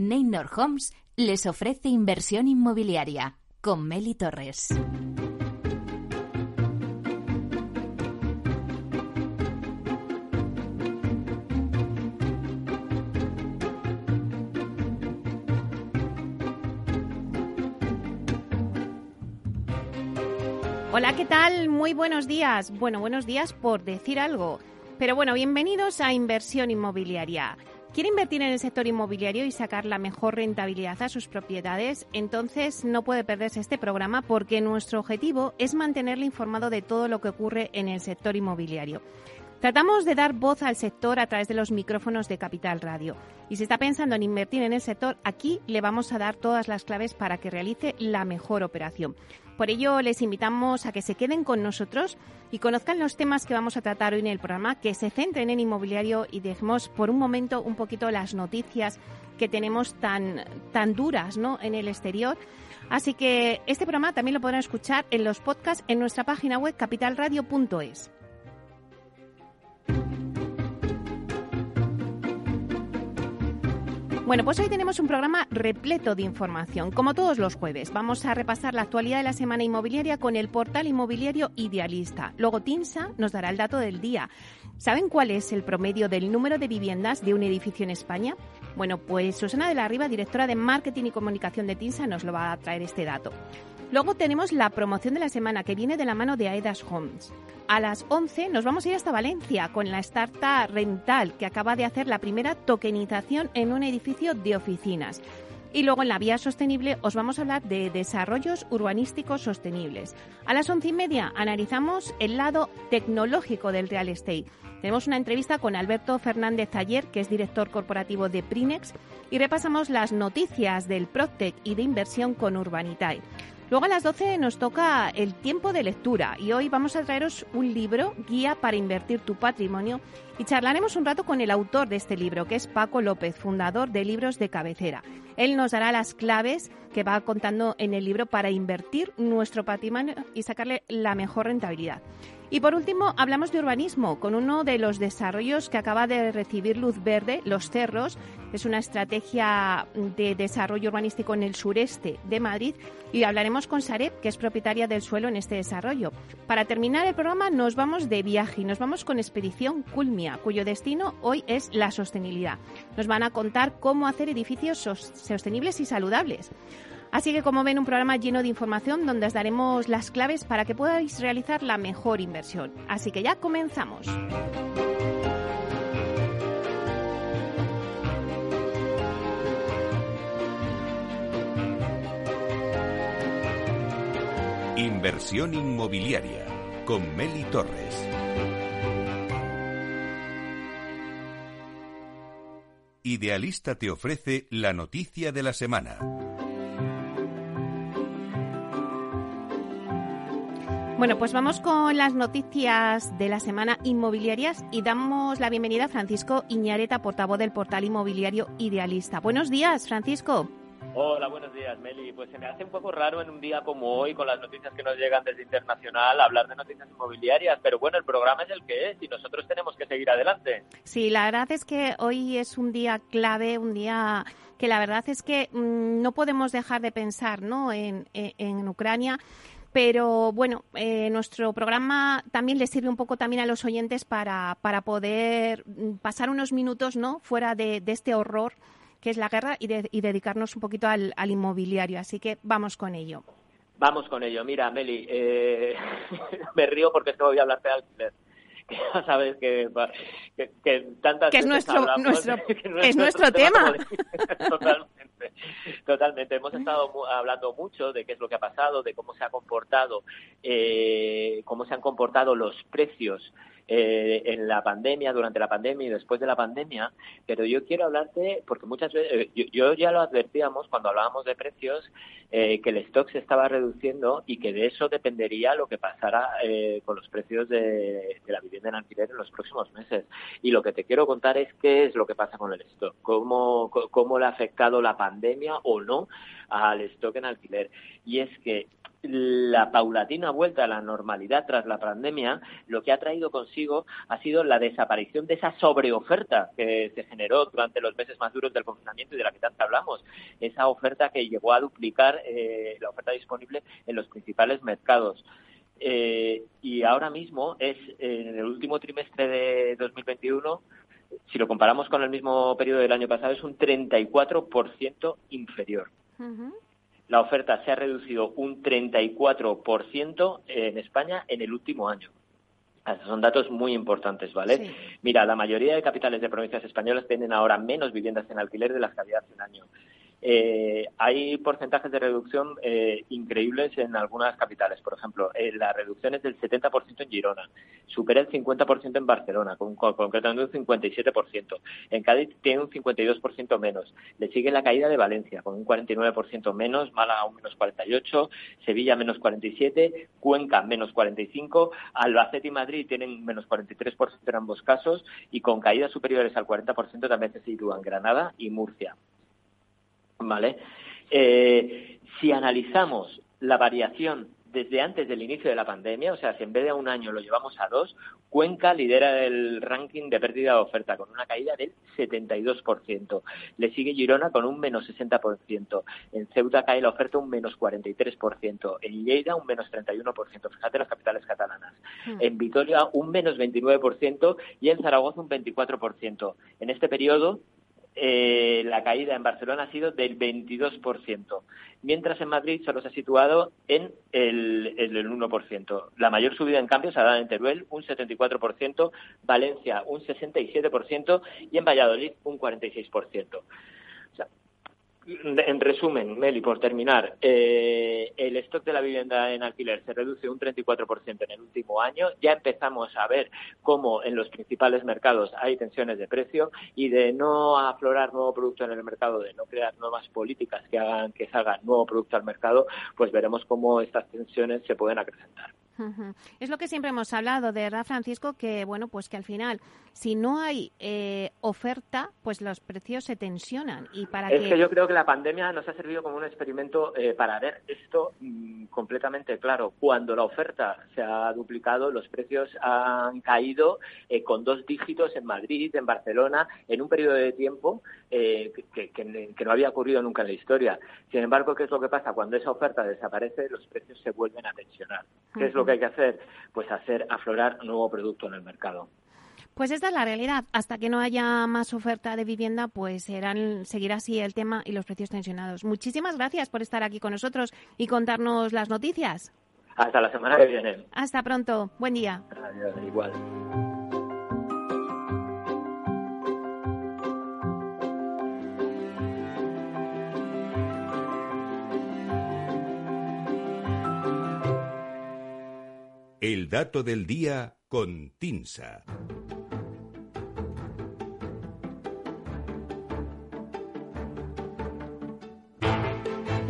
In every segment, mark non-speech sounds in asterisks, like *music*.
Neynor Homes les ofrece inversión inmobiliaria con Meli Torres. Hola, ¿qué tal? Muy buenos días. Bueno, buenos días por decir algo. Pero bueno, bienvenidos a Inversión Inmobiliaria. ¿Quiere invertir en el sector inmobiliario y sacar la mejor rentabilidad a sus propiedades? Entonces no puede perderse este programa porque nuestro objetivo es mantenerle informado de todo lo que ocurre en el sector inmobiliario. Tratamos de dar voz al sector a través de los micrófonos de Capital Radio. Y si está pensando en invertir en el sector, aquí le vamos a dar todas las claves para que realice la mejor operación. Por ello, les invitamos a que se queden con nosotros y conozcan los temas que vamos a tratar hoy en el programa, que se centren en inmobiliario y dejemos por un momento un poquito las noticias que tenemos tan, tan duras ¿no? en el exterior. Así que este programa también lo podrán escuchar en los podcasts en nuestra página web capitalradio.es. Bueno, pues hoy tenemos un programa repleto de información. Como todos los jueves, vamos a repasar la actualidad de la semana inmobiliaria con el portal inmobiliario Idealista. Luego Tinsa nos dará el dato del día. ¿Saben cuál es el promedio del número de viviendas de un edificio en España? Bueno, pues Susana de la Riva, directora de Marketing y Comunicación de Tinsa, nos lo va a traer este dato. Luego tenemos la promoción de la semana que viene de la mano de Aedas Homes. A las 11 nos vamos a ir hasta Valencia con la startup Rental que acaba de hacer la primera tokenización en un edificio de oficinas. Y luego en la vía sostenible os vamos a hablar de desarrollos urbanísticos sostenibles. A las once y media analizamos el lado tecnológico del real estate. Tenemos una entrevista con Alberto Fernández Ayer, que es director corporativo de Prinex, y repasamos las noticias del Proctec y de inversión con Urbanitae. Luego a las 12 nos toca el tiempo de lectura y hoy vamos a traeros un libro, Guía para invertir tu patrimonio, y charlaremos un rato con el autor de este libro, que es Paco López, fundador de Libros de Cabecera. Él nos dará las claves que va contando en el libro para invertir nuestro patrimonio y sacarle la mejor rentabilidad. Y por último, hablamos de urbanismo, con uno de los desarrollos que acaba de recibir luz verde, Los Cerros. Es una estrategia de desarrollo urbanístico en el sureste de Madrid y hablaremos con Sareb, que es propietaria del suelo en este desarrollo. Para terminar el programa nos vamos de viaje y nos vamos con Expedición Culmia, cuyo destino hoy es la sostenibilidad. Nos van a contar cómo hacer edificios sostenibles y saludables. Así que como ven, un programa lleno de información donde os daremos las claves para que podáis realizar la mejor inversión. Así que ya comenzamos. Inversión inmobiliaria con Meli Torres. Idealista te ofrece la noticia de la semana. Bueno, pues vamos con las noticias de la semana inmobiliarias y damos la bienvenida a Francisco Iñareta, portavoz del portal inmobiliario Idealista. Buenos días, Francisco. Hola, buenos días, Meli. Pues se me hace un poco raro en un día como hoy, con las noticias que nos llegan desde Internacional, hablar de noticias inmobiliarias, pero bueno, el programa es el que es y nosotros tenemos que seguir adelante. Sí, la verdad es que hoy es un día clave, un día que la verdad es que mm, no podemos dejar de pensar ¿no? en, en Ucrania pero bueno, eh, nuestro programa también le sirve un poco también a los oyentes para, para poder mm, pasar unos minutos ¿no? fuera de, este horror que es la guerra, y, dedicarnos un poquito al, inmobiliario. Así que vamos con ello. Vamos con ello. Mira, Meli, eh, *laughs* me río porque es que voy a hablarte de alquiler *laughs* ya sabes que, que, tantas que es *laughs* nuestro, nuestro es, nuestro, tema, *laughs* totalmente totalmente. Hemos estado hablando mucho de qué es lo que ha pasado de cómo se ha comportado eh, cómo se han comportado los precios eh, en la pandemia, durante la pandemia y después de la pandemia, pero yo quiero hablarte, porque muchas veces, eh, yo, ya lo advertíamos cuando hablábamos de precios, eh, que el stock se estaba reduciendo y que de eso dependería lo que pasara con los precios de, la vivienda en alquiler en los próximos meses. Y lo que te quiero contar es qué es lo que pasa con el stock, cómo, cómo le ha afectado la pandemia o no al stock en alquiler. Y es que la paulatina vuelta a la normalidad tras la pandemia lo que ha traído consigo ha sido la desaparición de esa sobreoferta que se generó durante los meses más duros del confinamiento y de la que tanto hablamos. Esa oferta que llegó a duplicar eh, la oferta disponible en los principales mercados. Eh, y ahora mismo es en el último trimestre de 2021 si lo comparamos con el mismo periodo del año pasado, es un 34% inferior la oferta se ha reducido un 34% en España en el último año. son datos muy importantes, ¿vale? Mira, la mayoría de capitales de provincias españolas tienen ahora menos viviendas en alquiler de las que había hace un año. Eh, hay porcentajes de reducción eh, increíbles en algunas capitales. Por ejemplo, eh, la reducción es del 70% en Girona, supera el 50% en Barcelona, con, concretamente un 57%. En Cádiz tiene un 52% menos. Le sigue la caída de Valencia, con un 49% menos, Málaga un menos 48%, Sevilla menos 47%, Cuenca menos 45%, Albacete y Madrid tienen menos 43% en ambos casos y con caídas superiores al 40% también se sitúan Granada y Murcia. ¿Vale? Eh, si analizamos la variación desde antes del inicio de la pandemia, o sea, si en vez de un año lo llevamos a dos, Cuenca lidera el ranking de pérdida de oferta con una caída del 72%. Le sigue Girona con un menos 60%. En Ceuta cae la oferta un menos 43%. En Lleida un menos 31%. Fíjate las capitales catalanas. Hmm. En Vitoria un menos 29% y en Zaragoza un 24%. En este periodo eh, la caída en Barcelona ha sido del 22%, mientras en Madrid solo se ha situado en el, el 1%. La mayor subida, en cambio, se ha dado en Teruel, un 74%, Valencia, un 67% y en Valladolid, un 46% en resumen, Meli, por terminar, eh, el stock de la vivienda en alquiler se reduce un 34% en el último año. Ya empezamos a ver cómo en los principales mercados hay tensiones de precio y de no aflorar nuevo producto en el mercado, de no crear nuevas políticas que hagan que salga nuevo producto al mercado, pues veremos cómo estas tensiones se pueden acrecentar. Es lo que siempre hemos hablado, de verdad, Francisco, que bueno, pues que al final, si no hay eh, oferta, pues los precios se tensionan. Y para es que... yo creo que la pandemia nos ha servido como un experimento eh, para ver esto mm, completamente claro. Cuando la oferta se ha duplicado, los precios han caído eh, con dos dígitos en Madrid, en Barcelona, en un periodo de tiempo que, que no había ocurrido nunca en la historia. Sin embargo, ¿qué es lo que pasa? Cuando esa oferta desaparece, los precios se vuelven a tensionar. ¿Qué es lo que hay que hacer? Pues hacer aflorar nuevo producto en el mercado. Pues esta es la realidad. Hasta que no haya más oferta de vivienda, pues serán, seguirá así el tema y los precios tensionados. Muchísimas gracias por estar aquí con nosotros y contarnos las noticias. Hasta la semana que viene. Hasta pronto. Buen día. Adiós, igual. El dato del día con Tinsa.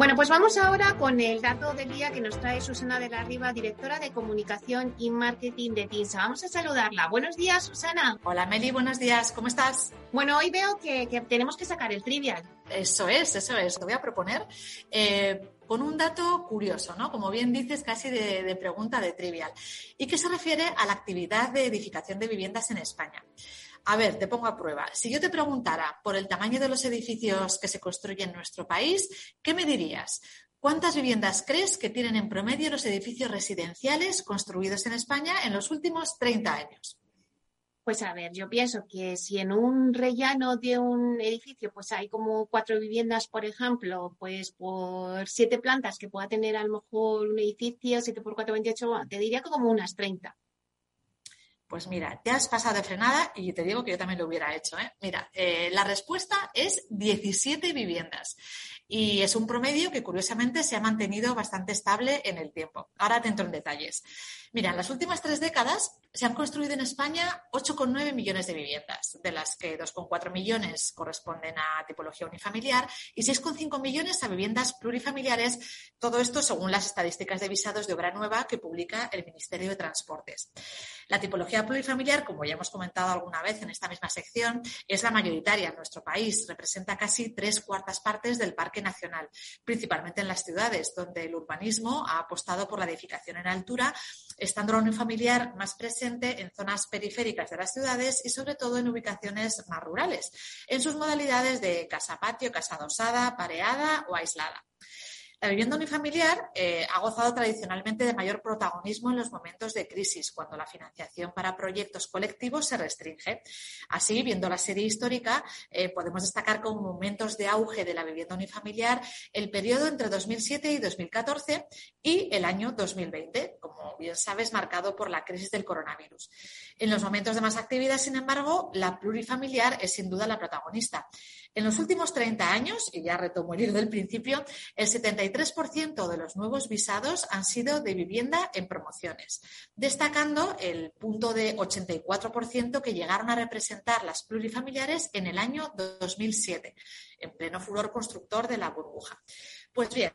Bueno, pues vamos ahora con el dato del día que nos trae Susana de la Riva, directora de comunicación y marketing de TINSA. Vamos a saludarla. Buenos días, Susana. Hola, Meli, buenos días. ¿Cómo estás? Bueno, hoy veo que, tenemos que sacar el trivial. Eso es, eso es. Te voy a proponer eh, con un dato curioso, ¿no? Como bien dices, casi de, pregunta de trivial, y que se refiere a la actividad de edificación de viviendas en España. A ver, te pongo a prueba. Si yo te preguntara por el tamaño de los edificios que se construyen en nuestro país, ¿qué me dirías? ¿Cuántas viviendas crees que tienen en promedio los edificios residenciales construidos en España en los últimos 30 años? Pues a ver, yo pienso que si en un rellano de un edificio pues hay como cuatro viviendas, por ejemplo, pues por siete plantas que pueda tener a lo mejor un edificio, siete por cuatro, veintiocho, te diría que como unas treinta. Pues mira, te has pasado de frenada y te digo que yo también lo hubiera hecho. ¿eh? Mira, eh, la respuesta es 17 viviendas y es un promedio que curiosamente se ha mantenido bastante estable en el tiempo. Ahora te entro en detalles. Mira, en las últimas tres décadas se han construido en España 8,9 millones de viviendas, de las que 2,4 millones corresponden a tipología unifamiliar y 6,5 millones a viviendas plurifamiliares. Todo esto según las estadísticas de visados de obra nueva que publica el Ministerio de Transportes. La tipología plurifamiliar, como ya hemos comentado alguna vez en esta misma sección, es la mayoritaria en nuestro país. Representa casi tres cuartas partes del parque nacional, principalmente en las ciudades, donde el urbanismo ha apostado por la edificación en altura estando la unión familiar más presente en zonas periféricas de las ciudades y sobre todo en ubicaciones más rurales, en sus modalidades de casa-patio, casa adosada, pareada o aislada. La vivienda unifamiliar eh, ha gozado tradicionalmente de mayor protagonismo en los momentos de crisis, cuando la financiación para proyectos colectivos se restringe. Así, viendo la serie histórica, eh, podemos destacar como momentos de auge de la vivienda unifamiliar el periodo entre 2007 y 2014 y el año 2020, como bien sabes, marcado por la crisis del coronavirus. En los momentos de más actividad, sin embargo, la plurifamiliar es sin duda la protagonista. En los últimos 30 años, y ya retomo el hilo del principio, el 73% de los nuevos visados han sido de vivienda en promociones, destacando el punto de 84% que llegaron a representar las plurifamiliares en el año 2007, en pleno furor constructor de la burbuja. Pues bien,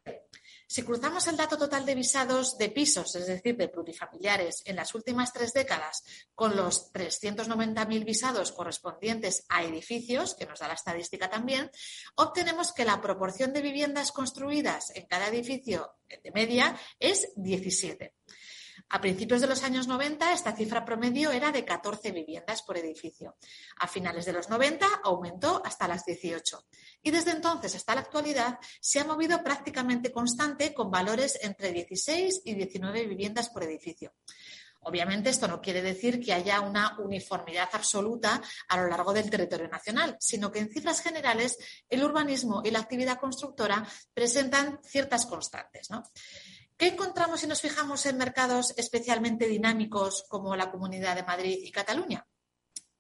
si cruzamos el dato total de visados de pisos, es decir, de plurifamiliares, en las últimas tres décadas, con los 390.000 visados correspondientes a edificios, que nos da la estadística también, obtenemos que la proporción de viviendas construidas en cada edificio de media es 17. A principios de los años 90, esta cifra promedio era de 14 viviendas por edificio. A finales de los 90 aumentó hasta las 18. Y desde entonces hasta la actualidad se ha movido prácticamente constante con valores entre 16 y 19 viviendas por edificio. Obviamente esto no quiere decir que haya una uniformidad absoluta a lo largo del territorio nacional, sino que en cifras generales el urbanismo y la actividad constructora presentan ciertas constantes. ¿no? ¿Qué encontramos si nos fijamos en mercados especialmente dinámicos como la Comunidad de Madrid y Cataluña?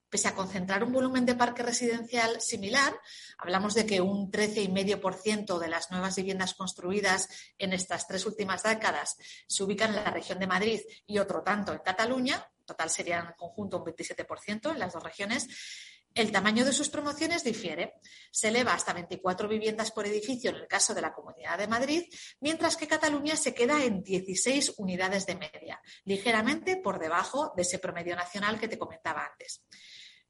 Pese a concentrar un volumen de parque residencial similar, hablamos de que un 13,5% de las nuevas viviendas construidas en estas tres últimas décadas se ubican en la región de Madrid y otro tanto en Cataluña, total serían en conjunto un 27% en las dos regiones, el tamaño de sus promociones difiere. Se eleva hasta 24 viviendas por edificio en el caso de la Comunidad de Madrid, mientras que Cataluña se queda en 16 unidades de media, ligeramente por debajo de ese promedio nacional que te comentaba antes.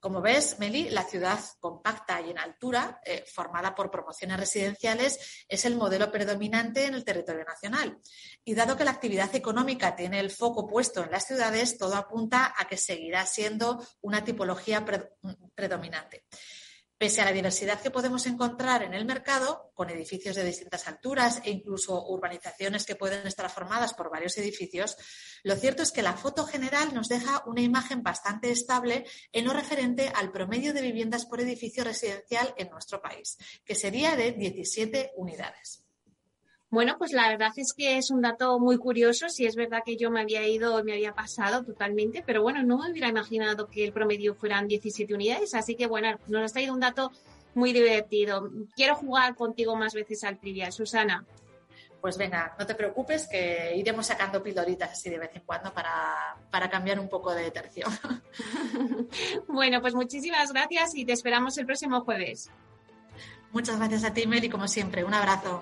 Como ves, Meli, la ciudad compacta y en altura, eh, formada por promociones residenciales, es el modelo predominante en el territorio nacional. Y dado que la actividad económica tiene el foco puesto en las ciudades, todo apunta a que seguirá siendo una tipología predominante. Pese a la diversidad que podemos encontrar en el mercado, con edificios de distintas alturas e incluso urbanizaciones que pueden estar formadas por varios edificios, lo cierto es que la foto general nos deja una imagen bastante estable en lo referente al promedio de viviendas por edificio residencial en nuestro país, que sería de 17 unidades. Bueno, pues la verdad es que es un dato muy curioso. Si es verdad que yo me había ido, me había pasado totalmente, pero bueno, no me hubiera imaginado que el promedio fueran 17 unidades. Así que bueno, nos has traído un dato muy divertido. Quiero jugar contigo más veces al trivial, Susana. Pues venga, no te preocupes que iremos sacando pildoritas así de vez en cuando para, para cambiar un poco de tercio. *laughs* bueno, pues muchísimas gracias y te esperamos el próximo jueves. Muchas gracias a ti, Meli, como siempre. Un abrazo.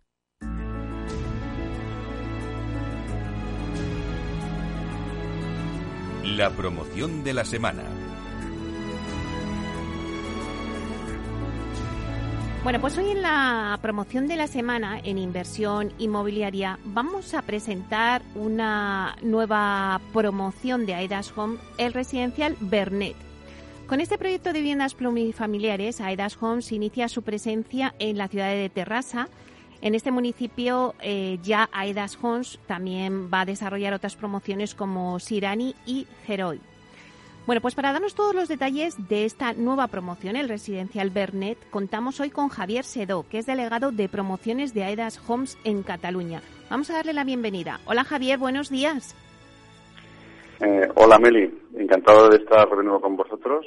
La promoción de la semana. Bueno, pues hoy en la promoción de la semana en inversión inmobiliaria vamos a presentar una nueva promoción de Aedas Home, el residencial Bernet. Con este proyecto de viviendas plurifamiliares, Aedas Homes inicia su presencia en la ciudad de Terrassa. En este municipio eh, ya Aedas Homes también va a desarrollar otras promociones como Sirani y Heroi. Bueno, pues para darnos todos los detalles de esta nueva promoción, el residencial Bernet, contamos hoy con Javier Sedó, que es delegado de promociones de Aedas Homes en Cataluña. Vamos a darle la bienvenida. Hola Javier, buenos días. Eh, hola Meli, encantado de estar de nuevo con vosotros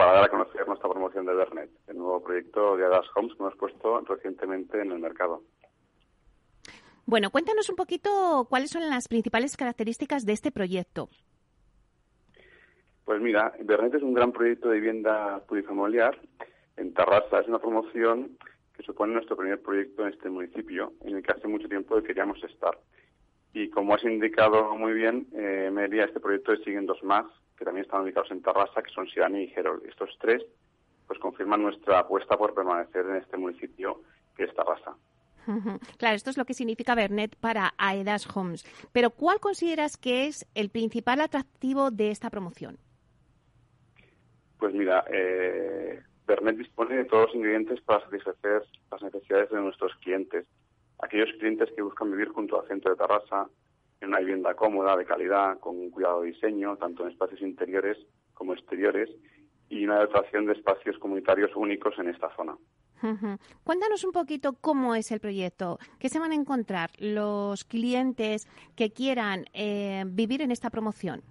para dar a conocer nuestra promoción de Bernet, el nuevo proyecto de Aedas Homes que hemos puesto recientemente en el mercado. Bueno, cuéntanos un poquito cuáles son las principales características de este proyecto. Pues mira, Bernet es un gran proyecto de vivienda plurifamiliar en Tarrasa. Es una promoción que supone nuestro primer proyecto en este municipio, en el que hace mucho tiempo queríamos estar. Y como has indicado muy bien, eh, Media, este proyecto siguen dos más, que también están ubicados en Tarrasa, que son Sirani y Gerol. Estos tres pues confirman nuestra apuesta por permanecer en este municipio que es Tarrasa. Claro, esto es lo que significa Bernet para Aedas Homes. Pero ¿cuál consideras que es el principal atractivo de esta promoción? Pues mira, eh, Bernet dispone de todos los ingredientes para satisfacer las necesidades de nuestros clientes. Aquellos clientes que buscan vivir junto al centro de Tarrasa, en una vivienda cómoda, de calidad, con un cuidado de diseño, tanto en espacios interiores como exteriores, y una dotación de espacios comunitarios únicos en esta zona. Cuéntanos un poquito cómo es el proyecto, qué se van a encontrar los clientes que quieran eh, vivir en esta promoción.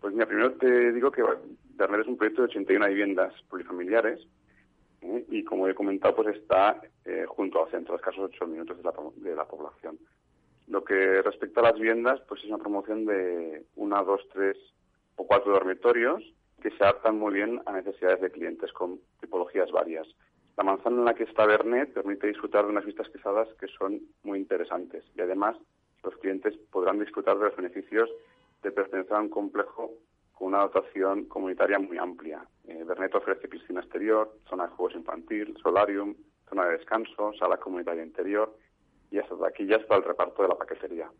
Pues mira, primero te digo que Bernet es un proyecto de 81 viviendas plurifamiliares ¿eh? y como he comentado, pues está eh, junto al centro, a escasos 8 minutos de la, de la población. Lo que respecta a las viviendas, pues es una promoción de una, dos, tres o cuatro dormitorios que se adaptan muy bien a necesidades de clientes con tipologías varias. La manzana en la que está Bernet permite disfrutar de unas vistas pisadas que son muy interesantes y además los clientes podrán disfrutar de los beneficios de pertenecer a un complejo con una dotación comunitaria muy amplia. Eh, Bernet ofrece piscina exterior, zona de juegos infantil, solarium, zona de descanso, sala comunitaria interior y hasta taquillas para el reparto de la paquetería.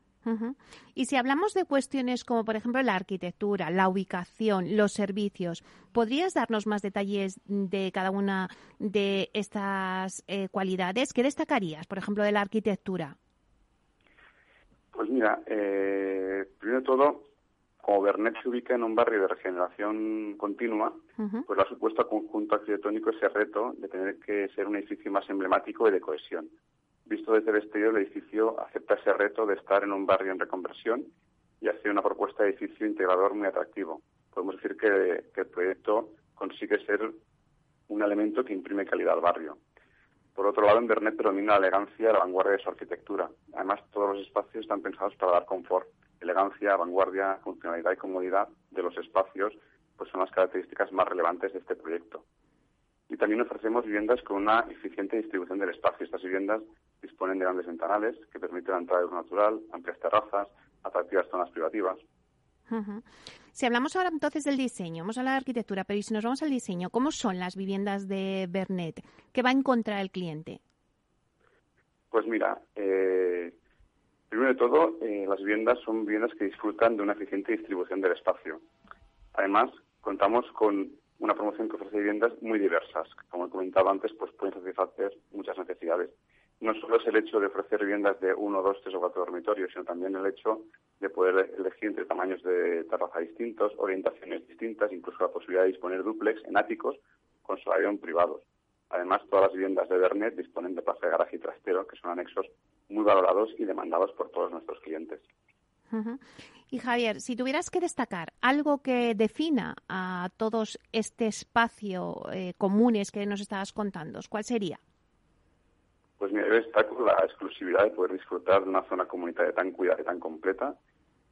Y si hablamos de cuestiones como, por ejemplo, la arquitectura, la ubicación, los servicios, ¿podrías darnos más detalles de cada una de estas eh, cualidades? ¿Qué destacarías, por ejemplo, de la arquitectura? Pues mira, eh, primero de todo, como Bernet se ubica en un barrio de regeneración continua, pues lo ha supuesto al conjunto arquitectónico ese reto de tener que ser un edificio más emblemático y de cohesión. Visto desde el exterior, el edificio acepta ese reto de estar en un barrio en reconversión y hace una propuesta de edificio integrador muy atractivo. Podemos decir que, el proyecto consigue ser un elemento que imprime calidad al barrio. Por otro lado, en Bernet predomina la elegancia y la vanguardia de su arquitectura. Además, todos los espacios están pensados para dar confort elegancia, vanguardia, funcionalidad y comodidad de los espacios, pues son las características más relevantes de este proyecto. Y también ofrecemos viviendas con una eficiente distribución del espacio. Estas viviendas disponen de grandes ventanales que permiten la entrada de luz natural, amplias terrazas, atractivas zonas privativas. Si hablamos ahora entonces del diseño, vamos a hablar de arquitectura, pero si nos vamos al diseño, ¿cómo son las viviendas de Bernet? ¿Qué va a encontrar el cliente? Pues mira, eh, Primero de todo, eh, las viviendas son viviendas que disfrutan de una eficiente distribución del espacio. Además, contamos con una promoción que ofrece viviendas muy diversas. Como he comentado antes, pues pueden satisfacer muchas necesidades. No solo es el hecho de ofrecer viviendas de uno, dos, tres o cuatro dormitorios, sino también el hecho de poder elegir entre tamaños de terraza distintos, orientaciones distintas, incluso la posibilidad de disponer duplex en áticos con solarium privados. Además, todas las viviendas de Bernet disponen de plaza de garaje y trastero, que son anexos muy valorados y demandados por todos nuestros clientes. Y Javier, si tuvieras que destacar algo que defina a todos este espacio eh, comunes que nos estabas contando, ¿cuál sería? Pues mira, yo destaco la exclusividad de poder disfrutar de una zona comunitaria tan cuidada y tan completa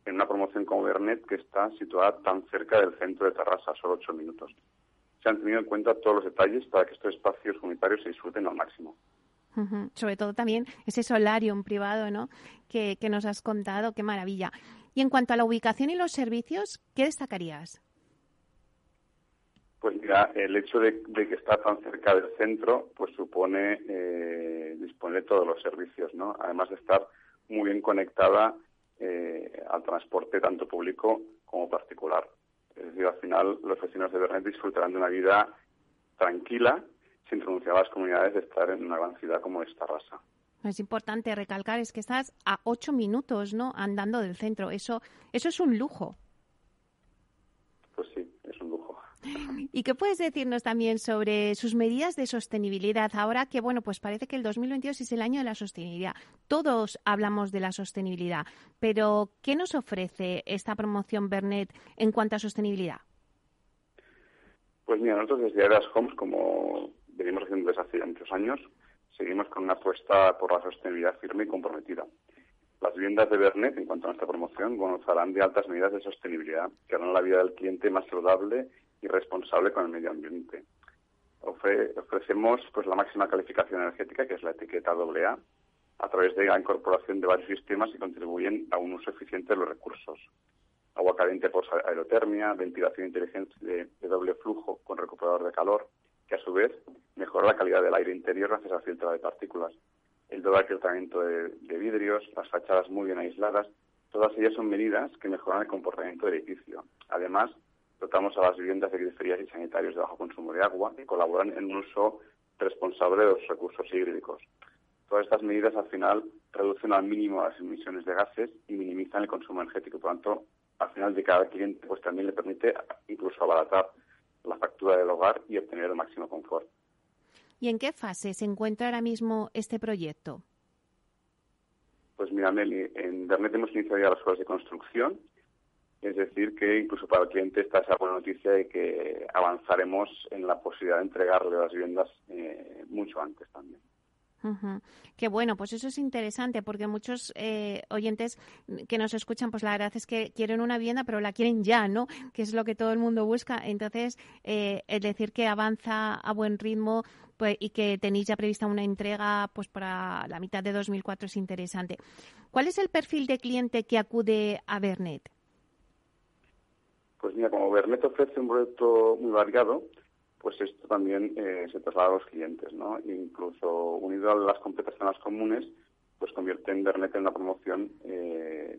en una promoción como Bernet que está situada tan cerca del centro de Terrassa, solo ocho minutos. Se han tenido en cuenta todos los detalles para que estos espacios comunitarios se disfruten al máximo. Sobre todo también ese solarium privado, ¿no? Que, nos has contado, qué maravilla. Y en cuanto a la ubicación y los servicios, ¿qué destacarías? Pues mira, el hecho de, que está tan cerca del centro, pues supone eh, disponer de todos los servicios, ¿no? Además de estar muy bien conectada eh, al transporte tanto público como particular. Es decir, al final los vecinos de Bernet disfrutarán de una vida tranquila, sin renunciar a las comunidades de estar en una gran ciudad como esta raza. Es importante recalcar es que estás a ocho minutos, ¿no? Andando del centro. Eso, eso es un lujo. Pues sí, es un lujo. ¿Y qué puedes decirnos también sobre sus medidas de sostenibilidad? Ahora que, bueno, pues parece que el 2022 es el año de la sostenibilidad. Todos hablamos de la sostenibilidad, pero ¿qué nos ofrece esta promoción Bernet en cuanto a sostenibilidad? Pues mira, nosotros desde Aedas Homes, como venimos haciendo desde hace muchos años, seguimos con una apuesta por la sostenibilidad firme y comprometida. Las viviendas de Bernet, en cuanto a nuestra promoción, gozarán de altas medidas de sostenibilidad que harán la vida del cliente más saludable y responsable con el medio ambiente. ofrecemos pues la máxima calificación energética, que es la etiqueta AA, a través de la incorporación de varios sistemas que contribuyen a un uso eficiente de los recursos. Agua caliente por aerotermia, ventilación inteligente de, doble flujo con recuperador de calor, que a su vez mejora la calidad del aire interior gracias al filtro de partículas. El doble tratamiento de vidrios, las fachadas muy bien aisladas, todas ellas son medidas que mejoran el comportamiento del edificio. Además, dotamos a las viviendas de griferías y sanitarios de bajo consumo de agua y colaboran en un uso responsable de los recursos hídricos. Todas estas medidas al final reducen al mínimo las emisiones de gases y minimizan el consumo energético. Por lo tanto, al final de cada cliente pues también le permite incluso abaratar la factura del hogar y obtener el máximo confort. ¿Y en qué fase se encuentra ahora mismo este proyecto? Pues mira, Meli, en Internet hemos iniciado ya las cosas de construcción es decir, que incluso para el cliente está esa buena noticia de que avanzaremos en la posibilidad de entregarle las viviendas eh, mucho antes también. Qué bueno, pues eso es interesante porque muchos eh, oyentes que nos escuchan, pues la verdad es que quieren una vivienda, pero la quieren ya, ¿no? Que es lo que todo el mundo busca. Entonces, eh, es decir que avanza a buen ritmo pues, y que tenéis ya prevista una entrega pues para la mitad de 2004 es interesante. ¿Cuál es el perfil de cliente que acude a Bernet? Pues mira, como Bernet ofrece un proyecto muy variado, pues esto también eh, se traslada a los clientes, ¿no? incluso unido a las completas zonas comunes, pues convierte en Bernet en una promoción eh,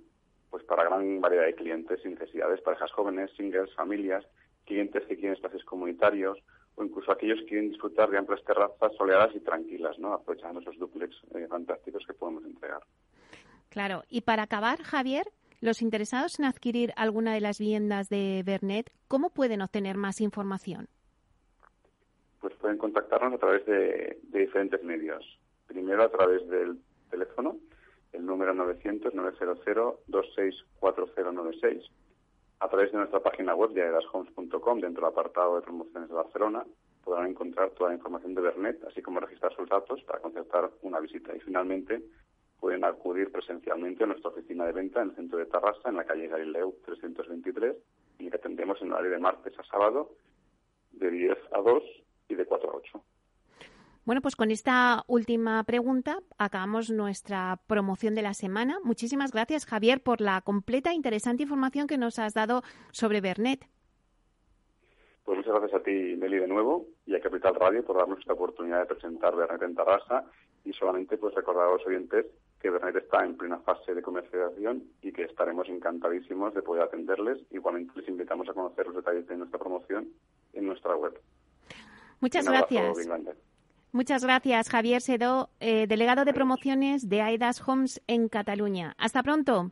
pues para gran variedad de clientes y necesidades, parejas jóvenes, singles, familias, clientes que quieren espacios comunitarios o incluso aquellos que quieren disfrutar de amplias terrazas soleadas y tranquilas, ¿no? aprovechando esos duplex eh, fantásticos que podemos entregar. Claro, y para acabar, Javier, los interesados en adquirir alguna de las viviendas de Bernet, ¿cómo pueden obtener más información? Pues pueden contactarnos a través de, diferentes medios. Primero a través del teléfono, el número 900-900-264096. A través de nuestra página web de aedashomes.com, dentro del apartado de promociones de Barcelona, podrán encontrar toda la información de Bernet, así como registrar sus datos para concertar una visita. Y finalmente, pueden acudir presencialmente a nuestra oficina de venta en el centro de Tarrasa, en la calle Galileu 323, y que atendemos en horario de martes a sábado, de 10 a 2 y de 4 a 8. Bueno, pues con esta última pregunta acabamos nuestra promoción de la semana. Muchísimas gracias, Javier, por la completa e interesante información que nos has dado sobre Bernet. Pues muchas gracias a ti, Meli, de nuevo, y a Capital Radio por darnos esta oportunidad de presentar Bernet en Tarrasa y solamente pues recordar a los oyentes que Bernet está en plena fase de comercialización y que estaremos encantadísimos de poder atenderles. Igualmente les invitamos a conocer los detalles de nuestra promoción en nuestra web. Muchas gracias. Muchas gracias, Javier Sedó, eh, delegado de promociones de AEDAS Homes en Cataluña. Hasta pronto.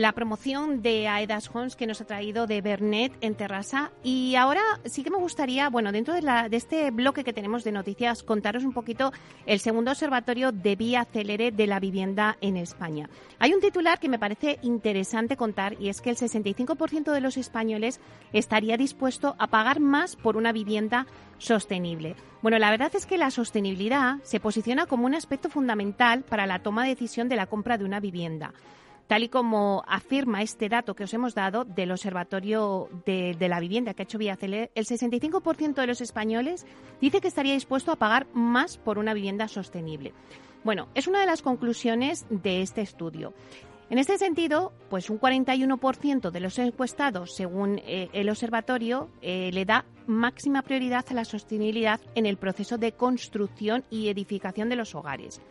La promoción de Aedas Homes que nos ha traído de Bernet en Terrassa y ahora sí que me gustaría, bueno, dentro de, este bloque que tenemos de noticias, contaros un poquito el segundo observatorio de vía celere de la vivienda en España. Hay un titular que me parece interesante contar y es que el 65% de los españoles estaría dispuesto a pagar más por una vivienda sostenible. Bueno, la verdad es que la sostenibilidad se posiciona como un aspecto fundamental para la toma de decisión de la compra de una vivienda. Tal y como afirma este dato que os hemos dado del Observatorio de, la Vivienda que ha hecho Viacele, el 65% de los españoles dice que estaría dispuesto a pagar más por una vivienda sostenible. Bueno, es una de las conclusiones de este estudio. En este sentido, pues un 41% de los encuestados, según eh, el observatorio, eh, le da máxima prioridad a la sostenibilidad en el proceso de construcción y edificación de los hogares.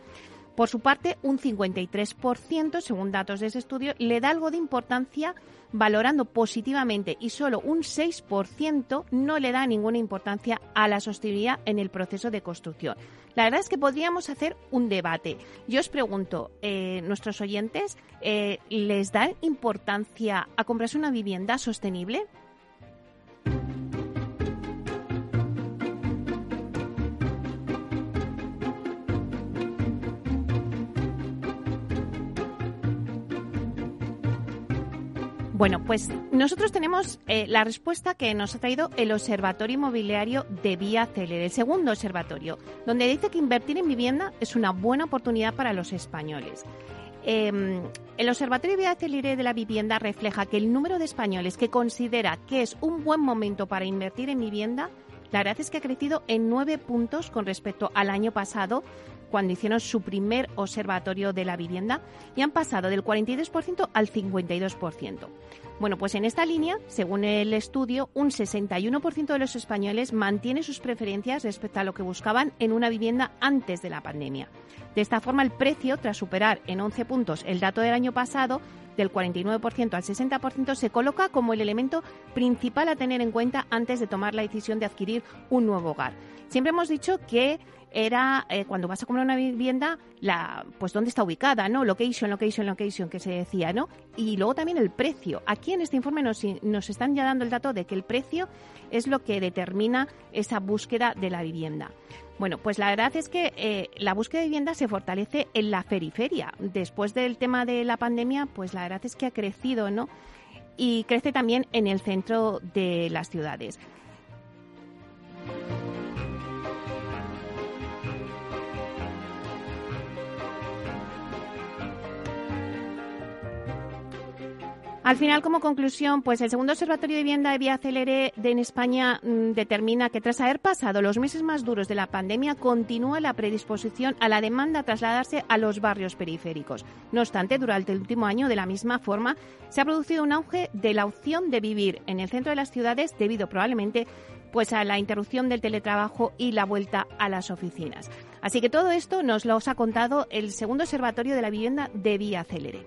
Por su parte, un 53%, según datos de ese estudio, le da algo de importancia valorando positivamente y solo un 6% no le da ninguna importancia a la sostenibilidad en el proceso de construcción. La verdad es que podríamos hacer un debate. Yo os pregunto, eh, nuestros oyentes, eh, ¿les dan importancia a comprarse una vivienda sostenible? Bueno, pues nosotros tenemos eh, la respuesta que nos ha traído el Observatorio Inmobiliario de Vía Celere, el segundo observatorio, donde dice que invertir en vivienda es una buena oportunidad para los españoles. Em, el Observatorio Vía Celere de la Vivienda refleja que el número de españoles que considera que es un buen momento para invertir en vivienda, la verdad es que ha crecido en nueve puntos con respecto al año pasado, cuando hicieron su primer observatorio de la vivienda y han pasado del 42% al 52%. Bueno, pues en esta línea, según el estudio, un 61% de los españoles mantiene sus preferencias respecto a lo que buscaban en una vivienda antes de la pandemia. De esta forma, el precio, tras superar en 11 puntos el dato del año pasado, del 49% al 60%, se coloca como el elemento principal a tener en cuenta antes de tomar la decisión de adquirir un nuevo hogar. Siempre hemos dicho que era eh, cuando vas a comprar una vivienda, la, pues dónde está ubicada, ¿no? Location, location, location, que se decía, ¿no? Y luego también el precio. Aquí en este informe nos, nos están ya dando el dato de que el precio es lo que determina esa búsqueda de la vivienda. Bueno, pues la verdad es que eh, la búsqueda de vivienda se fortalece en la periferia. Después del tema de la pandemia, pues la verdad es que ha crecido, ¿no? Y crece también en el centro de las ciudades. Al final, como conclusión, pues el segundo Observatorio de Vivienda de Vía Celere de en España mm, determina que tras haber pasado los meses más duros de la pandemia, continúa la predisposición a la demanda a trasladarse a los barrios periféricos. No obstante, durante el último año, de la misma forma, se ha producido un auge de la opción de vivir en el centro de las ciudades debido probablemente pues a la interrupción del teletrabajo y la vuelta a las oficinas. Así que todo esto nos lo ha contado el segundo Observatorio de la Vivienda de Vía Celere.